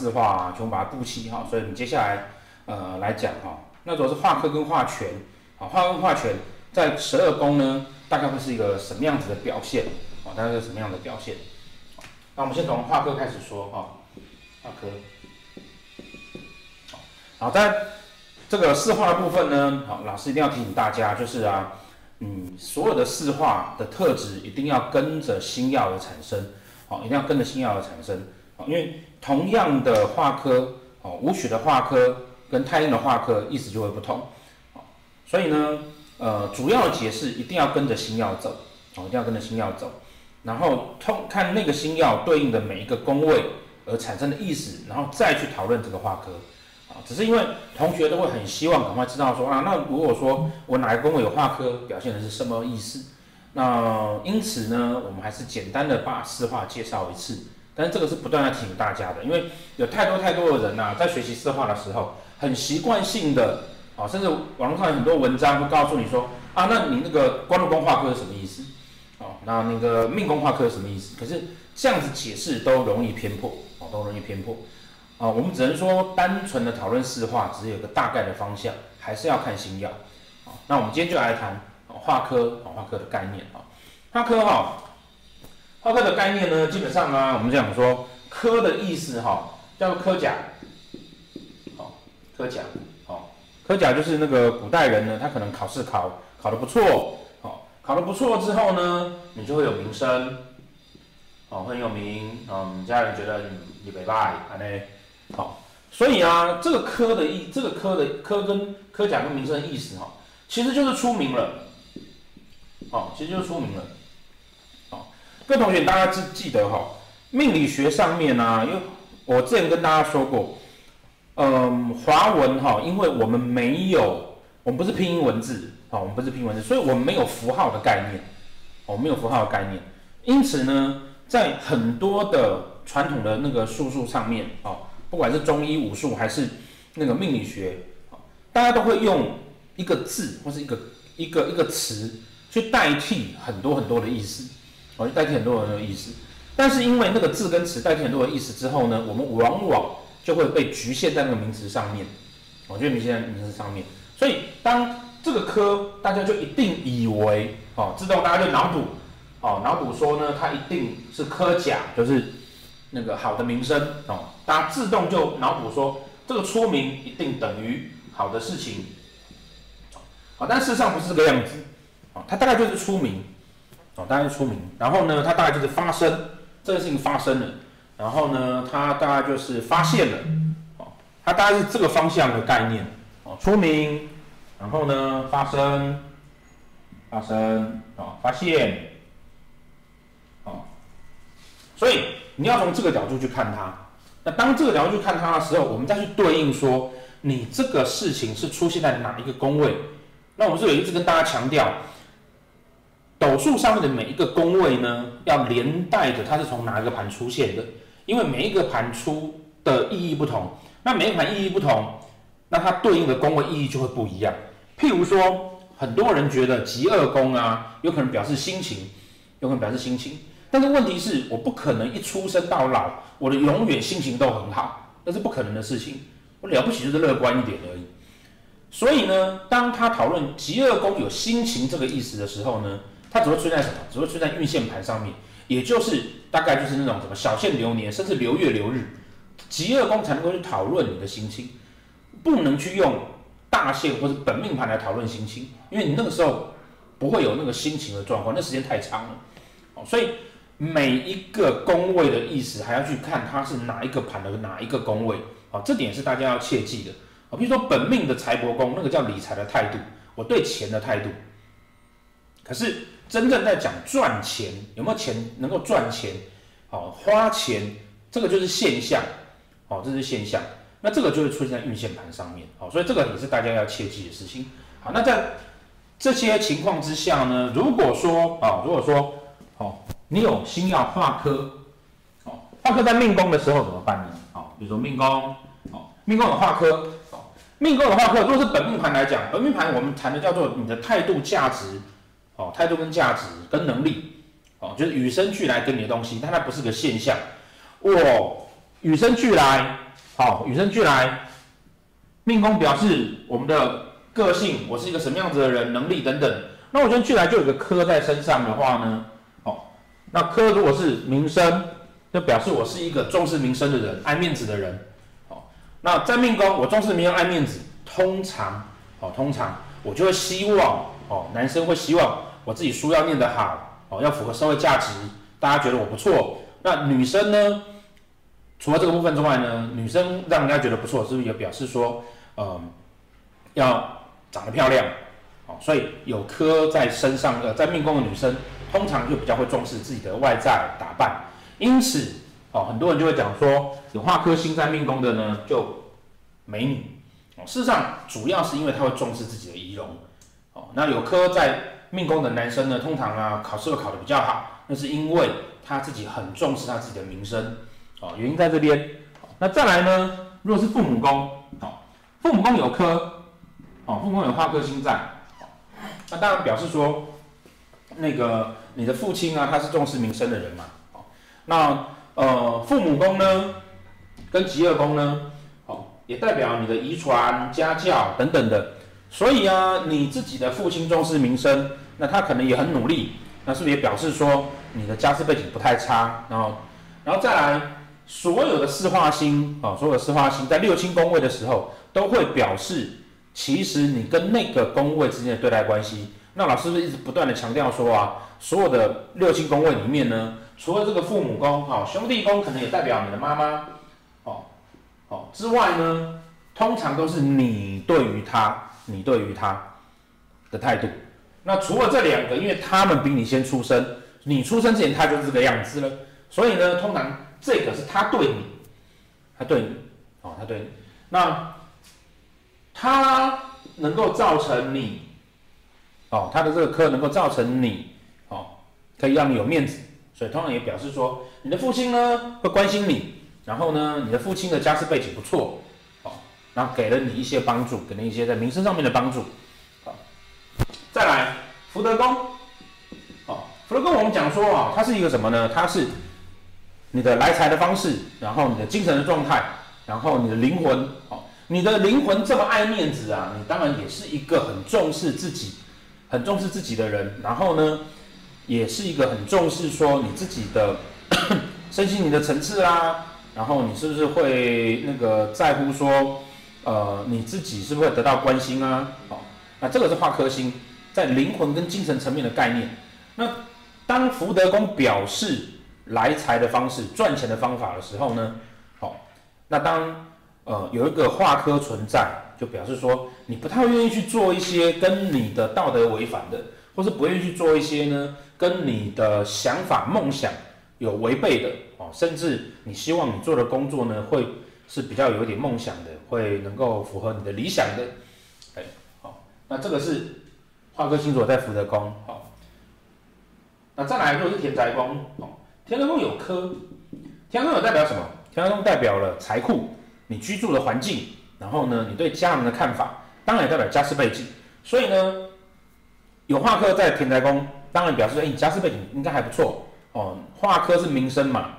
四化啊全部把它布齐哈，所以你接下来呃来讲哈，那主要是化科跟化权，啊化科跟化权在十二宫呢，大概会是一个什么样子的表现？啊，大概是什么样的表现？那我们先从化科开始说哈，化科。好，在这个四化的部分呢，好，老师一定要提醒大家，就是啊，嗯，所有的四化的特质一定要跟着星曜而产生，好，一定要跟着星曜而产生，因为同样的化科，哦，武曲的化科跟太阴的化科意思就会不同，所以呢，呃，主要解释一定要跟着星曜走，哦，一定要跟着星曜走，然后通看那个星曜对应的每一个宫位而产生的意思，然后再去讨论这个化科。只是因为同学都会很希望赶快知道说啊，那如果说我哪个宫位有化科，表现的是什么意思？那因此呢，我们还是简单的把四化介绍一次。但这个是不断的提醒大家的，因为有太多太多的人呐、在学习四化的时候，很习惯性的啊，甚至网络上有很多文章会告诉你说啊，那你那个官禄宫化科是什么意思？哦，那那个命宫化科是什么意思？可是这样子解释都容易偏颇，哦，都容易偏颇。啊，我们只能说单纯的讨论四化，只有个大概的方向，还是要看星曜。啊，那我们今天就来谈化科，啊，化科的概念啊，化科哈，化科的概念呢，基本上呢，我们讲说科的意思哈，叫科甲，好，科甲，好，科甲就是那个古代人呢，他可能考试考考得不错，好，考得不错之后呢，你就会有名声，哦，很有名，嗯，家人觉得你你没败，安呢。好，所以啊，这个科的意，这个科的科跟科甲跟名声的意思哈，其实就是出名了。好，其实就是出名了。各位同学，大家记记得哈，命理学上面呢、啊，因为我之前跟大家说过，嗯，华文哈，因为我们没有，我们不是拼音文字，好，我们不是拼音文字，所以我们没有符号的概念，我们没有符号的概念，因此呢，在很多的传统的那个术数上面啊。不管是中医武术还是那个命理学，大家都会用一个字或是一个一个一个词去代替很多很多的意思，哦，去代替很多人的意思。但是因为那个字跟词代替很多的意思之后呢，我们往往就会被局限在那个名词上面，我觉得局限在名词上面。所以当这个科，大家就一定以为，哦，自动大家就脑补，哦，脑补说呢，它一定是科甲，就是。那个好的名声哦，大家自动就脑补说，这个出名一定等于好的事情，好，但事实上不是这个样子，哦，它大概就是出名，哦，大概是出名，然后呢，它大概就是发生，这个事情发生了，然后呢，它大概就是发现了，哦，它大概是这个方向的概念，哦，出名，然后呢，发生，发生，哦，发现，哦，所以。你要从这个角度去看它，那当这个角度去看它的时候，我们再去对应说，你这个事情是出现在哪一个宫位？那我们是有一直跟大家强调，斗数上面的每一个宫位呢，要连带着它是从哪一个盘出现的，因为每一个盘出的意义不同，那每一盘意义不同，那它对应的宫位意义就会不一样。譬如说，很多人觉得极二宫啊，有可能表示心情，有可能表示心情。但是问题是，我不可能一出生到老，我的永远心情都很好，那是不可能的事情。我了不起就是乐观一点而已。所以呢，当他讨论极二宫有心情这个意思的时候呢，它只会出现在什么？只会出现在运线盘上面，也就是大概就是那种什么小限流年，甚至流月流日，疾厄宫才能够去讨论你的心情，不能去用大限或者本命盘来讨论心情，因为你那个时候不会有那个心情的状况，那时间太长了。哦，所以。每一个宫位的意思，还要去看它是哪一个盘的哪一个宫位，啊，这点是大家要切记的啊。比如说本命的财帛宫，那个叫理财的态度，我对钱的态度。可是真正在讲赚钱，有没有钱能够赚钱，好花钱，这个就是现象，哦，这是现象。那这个就会出现在运线盘上面，好，所以这个也是大家要切记的事情。好，那在这些情况之下呢，如果说啊，如果说，好。你有星要化科，哦，化科在命宫的时候怎么办呢？哦，比如说命宫，哦，命宫有化科，哦，命宫有化科，如果是本命盘来讲，本命盘我们谈的叫做你的态度、价值，哦，态度跟价值跟能力，哦，就是与生俱来跟你的东西，但它不是个现象。我与生俱来，好，与生俱来，命宫表示我们的个性，我是一个什么样子的人，能力等等。那我与生俱来就有个科在身上的话呢，哦，那科如果是名声，就表示我是一个重视名声的人，爱面子的人。哦，那在命宫，我重视名声，爱面子，通常，哦，通常我就会希望，哦，男生会希望我自己书要念得好，哦，要符合社会价值，大家觉得我不错。那女生呢？除了这个部分之外呢，女生让人家觉得不错，是不是也表示说，嗯，要长得漂亮，哦，所以有科在身上的，在命宫的女生，通常就比较会重视自己的外在打扮。因此，哦，很多人就会讲说，有化科星在命宫的呢，就美女。哦，事实上，主要是因为她会重视自己的仪容。哦，那有科在命宫的男生呢，通常啊，考试会考得比较好，那是因为他自己很重视他自己的名声。哦，原因在这边。那再来呢？如果是父母宫，哦，父母宫有科，哦，父母宫有化科星在，那当然表示说，那个你的父亲啊，他是重视名声的人嘛。哦，那呃，父母宫呢，跟极恶宫呢，哦，也代表你的遗传、家教等等的。所以啊，你自己的父亲重视名声，那他可能也很努力，那是不是也表示说你的家世背景不太差？然后，然后再来。所有的四化星啊，所有的四化星在六亲宫位的时候，都会表示，其实你跟那个宫位之间的对待关系。那老师是不是一直不断的强调说啊，所有的六亲宫位里面呢，除了这个父母宫，哈，兄弟宫可能也代表你的妈妈，哦，哦之外呢，通常都是你对于他，你对于他的态度。那除了这两个，因为他们比你先出生，你出生之前他就是这个样子了，所以呢，通常。这个是他对你，他对你，哦，他对你，那他能够造成你，哦，他的这个科能够造成你，哦，可以让你有面子，所以通常也表示说，你的父亲呢会关心你，然后呢，你的父亲的家世背景不错，然后给了你一些帮助，给了一些在名声上面的帮助，好，再来福德宫，哦，福德宫我们讲说啊，它是一个什么呢？它是。你的来财的方式，然后你的精神的状态，然后你的灵魂，哦，你的灵魂这么爱面子啊，你当然也是一个很重视自己、很重视自己的人。然后呢，也是一个很重视说你自己的 身心灵的层次啊。然后你是不是会那个在乎说，呃，你自己是不是得到关心啊？哦，那这个是化科星在灵魂跟精神层面的概念。那当福德宫表示。来财的方式、赚钱的方法的时候呢，好，那当呃有一个化科存在，就表示说你不太愿意去做一些跟你的道德违反的，或是不愿意去做一些呢跟你的想法、梦想有违背的哦，甚至你希望你做的工作呢会是比较有一点梦想的，会能够符合你的理想的，哎，好，那这个是化科星座在福德宫，好，那再来就是田宅宫，哦。田宅宫有科，田宅宫代表什么？田宅宫代表了财库，你居住的环境，然后呢，你对家人的看法，当然也代表家世背景。所以呢，有化科在田宅宫，当然表示说，哎，你家世背景应该还不错哦。化科是名声嘛，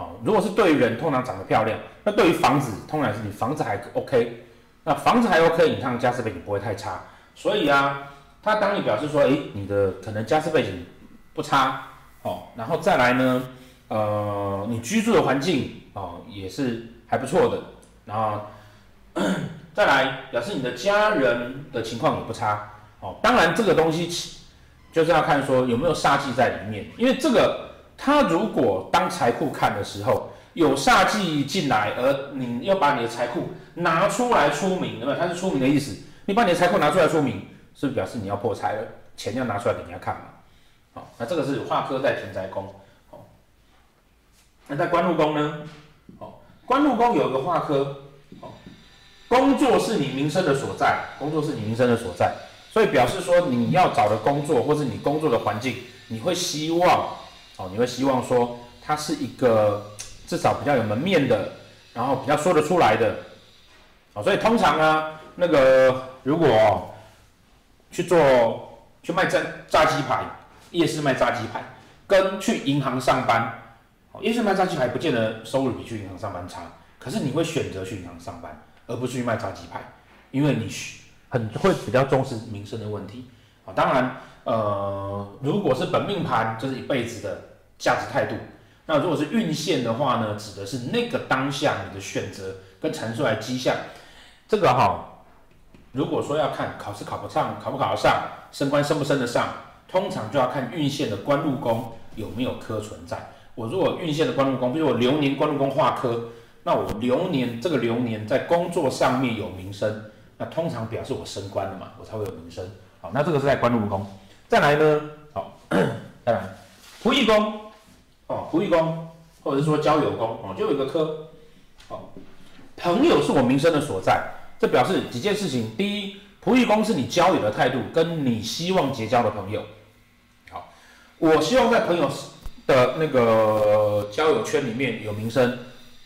哦，如果是对于人，通常长得漂亮，那对于房子，通常是你房子还 OK，那房子还 OK，你看家世背景不会太差。所以啊，他当你表示说，哎，你的可能家世背景不差，哦，然后再来呢？呃，你居住的环境哦也是还不错的，然后 再来表示你的家人的情况也不差哦。当然这个东西就是要看说有没有煞气在里面，因为这个他如果当财库看的时候有煞气进来，而你要把你的财库拿出来出名，对吧？它是出名的意思，你把你的财库拿出来出名，是不是表示你要破财了？钱要拿出来给人家看嘛？好，那这个是化科在田宅宫。好那在官禄宫呢？哦，官禄宫有一个化科，哦，工作是你名声的所在，工作是你名声的所在，所以表示说你要找的工作或是你工作的环境，你会希望，哦，你会希望说它是一个至少比较有门面的，然后比较说得出来的，哦，所以通常呢，那个如果去做去卖炸炸鸡排，夜市卖炸鸡排，跟去银行上班。夜市卖炸鸡排不见得收入比去银行上班差，可是你会选择去银行上班，而不是去卖炸鸡排，因为你很会比较重视民生的问题。啊，当然，呃，如果是本命盘，就是一辈子的价值态度。那如果是运线的话呢，指的是那个当下你的选择跟陈述来迹象。这个哈，如果说要看考试考不上，考不考得上，升官升不升得上，通常就要看运线的官禄宫有没有科存在。我如果运线的官禄宫，比如我流年官禄宫化科，那我流年这个流年在工作上面有名声，那通常表示我升官了嘛，我才会有名声。好，那这个是在官禄宫。再来呢，好，再来，仆役宫。哦，仆役宫，或者是说交友宫，哦，就有一个科，哦，朋友是我名声的所在，这表示几件事情。第一，仆役宫是你交友的态度，跟你希望结交的朋友。好，我希望在朋友的那个交友圈里面有名声，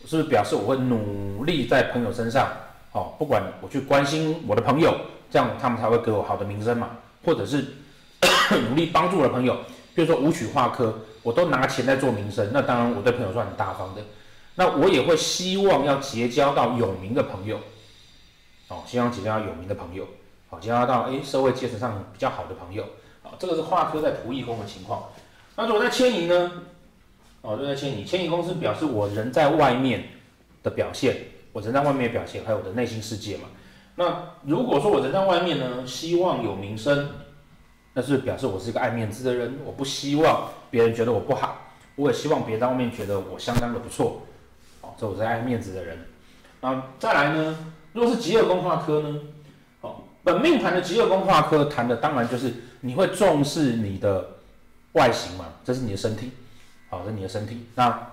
是不是表示我会努力在朋友身上？哦，不管我去关心我的朋友，这样他们才会给我好的名声嘛，或者是 努力帮助我的朋友，比如说武曲化科。我都拿钱在做名声，那当然我对朋友算很大方的。那我也会希望要结交到有名的朋友，哦，希望结交到有名的朋友，好，结交到诶社会阶层上比较好的朋友，啊，这个是化科在仆役宫的情况。那如果在迁移呢？哦，就在迁移，迁移宫是表示我人在外面的表现，我人在外面的表现，还有我的内心世界嘛。那如果说我人在外面呢，希望有名声。那是表示我是一个爱面子的人，我不希望别人觉得我不好，我也希望别人在外面觉得我相当的不错，哦，这我是爱面子的人。啊，再来呢，如果是疾厄宫化科呢，哦，本命盘的疾厄宫化科谈的当然就是你会重视你的外形嘛，这是你的身体，好，这是你的身体。那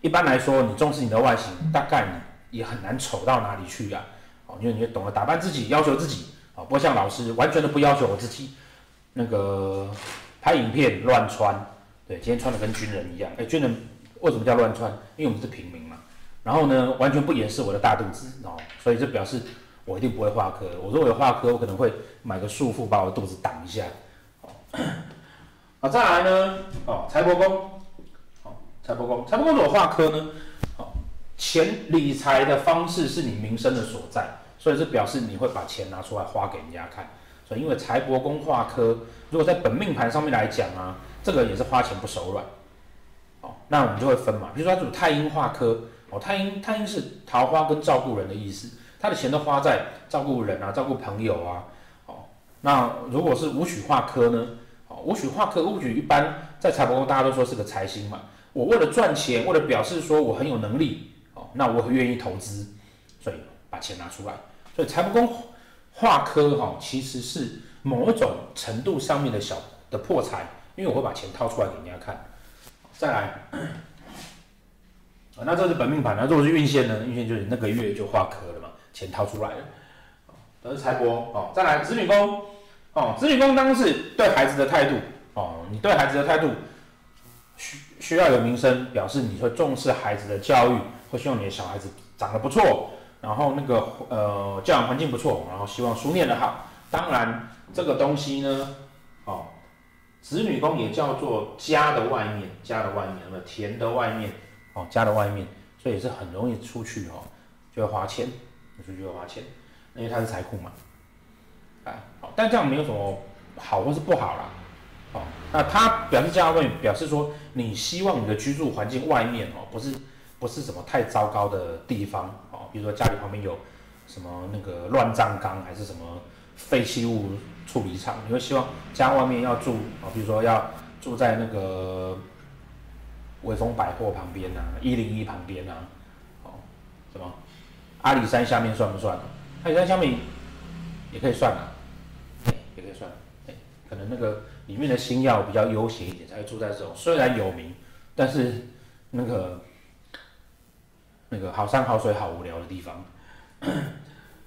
一般来说，你重视你的外形，大概你也很难丑到哪里去呀，哦，因为你会懂得打扮自己，要求自己，啊，不会像老师完全的不要求我自己。那个拍影片乱穿，对，今天穿的跟军人一样。哎，军人为什么叫乱穿？因为我们是平民嘛。然后呢，完全不掩饰我的大肚子哦，所以这表示我一定不会化科。我如果有化科，我可能会买个束缚把我的肚子挡一下。哦，好，再来呢，哦，财帛宫，哦，财帛宫，财帛宫如果化科呢，哦，钱理财的方式是你名声的所在，所以这表示你会把钱拿出来花给人家看。所以因为财帛宫化科，如果在本命盘上面来讲啊，这个也是花钱不手软。哦，那我们就会分嘛，比如说他这种太阴化科，哦，太阴太阴是桃花跟照顾人的意思，他的钱都花在照顾人啊，照顾朋友啊。哦，那如果是武曲化科呢？哦，武曲化科，武曲一般在财帛宫大家都说是个财星嘛。我为了赚钱，为了表示说我很有能力，哦，那我很愿意投资，所以把钱拿出来。所以财帛宫。化科哈，其实是某种程度上面的小的破财，因为我会把钱掏出来给人家看。再来，啊，那这是本命盘，那如果是运线呢？运线就是那个月就化科了嘛，钱掏出来了。这是财帛哦。再来，子女宫哦，子女宫当然是对孩子的态度哦，你对孩子的态度需需要有名声，表示你会重视孩子的教育，会希望你的小孩子长得不错。然后那个呃教养环境不错，然后希望书念得好。当然这个东西呢，哦，子女宫也叫做家的外面，家的外面，那么田的外面，哦，家的外面，所以是很容易出去哦，就会花钱，出去就会花钱，因为它是财库嘛，啊，好，但这样没有什么好或是不好啦，哦，那它表示家外面，表示说你希望你的居住环境外面哦，不是不是什么太糟糕的地方哦。比如说家里旁边有什么那个乱葬岗，还是什么废弃物处理厂，你会希望家外面要住啊？比如说要住在那个威风百货旁边啊，一零一旁边啊，哦，什么阿里山下面算不算？阿里山下面也可以算啊，也可以算，可能那个里面的星耀比较悠闲一点，才会住在这种虽然有名，但是那个。那个好山好水好无聊的地方，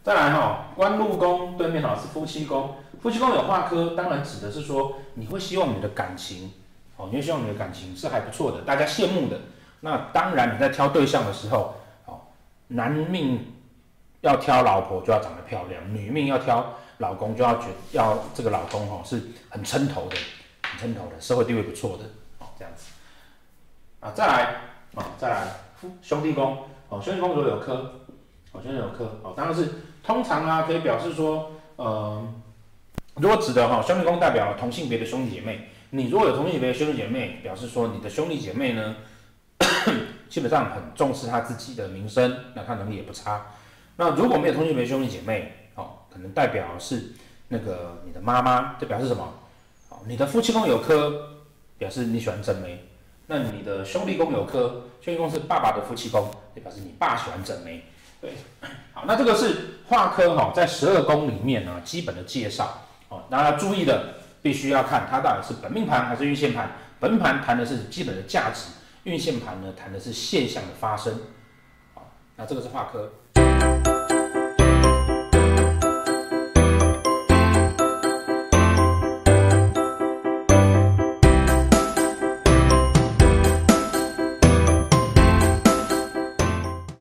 再来哈、哦，官禄宫对面哈是夫妻宫，夫妻宫有化科，当然指的是说你会希望你的感情，哦，你会希望你的感情是还不错的，大家羡慕的。那当然你在挑对象的时候，哦，男命要挑老婆就要长得漂亮，女命要挑老公就要觉要这个老公哈是很称头的，很称头的，社会地位不错的，哦，这样子。啊，再来啊，再来夫兄弟宫哦，兄弟宫如果有科哦，兄弟有科哦，当然是通常啊，可以表示说，呃，如果指的哈兄弟宫代表同性别的兄弟姐妹，你如果有同性别的兄弟姐妹，表示说你的兄弟姐妹呢，基本上很重视他自己的名声，那他能力也不差。那如果没有同性别兄弟姐妹，哦，可能代表是那个你的妈妈，这表示什么？哦，你的夫妻宫有科，表示你喜欢正妹。那你的兄弟宫有科，兄弟宫是爸爸的夫妻宫，就表示你爸喜欢正妹。对，好，那这个是化科哈，在十二宫里面呢，基本的介绍哦。大家注意的，必须要看它到底是本命盘还是运线盘。本盘谈的是基本的价值，运线盘呢谈的是现象的发生。好，那这个是化科。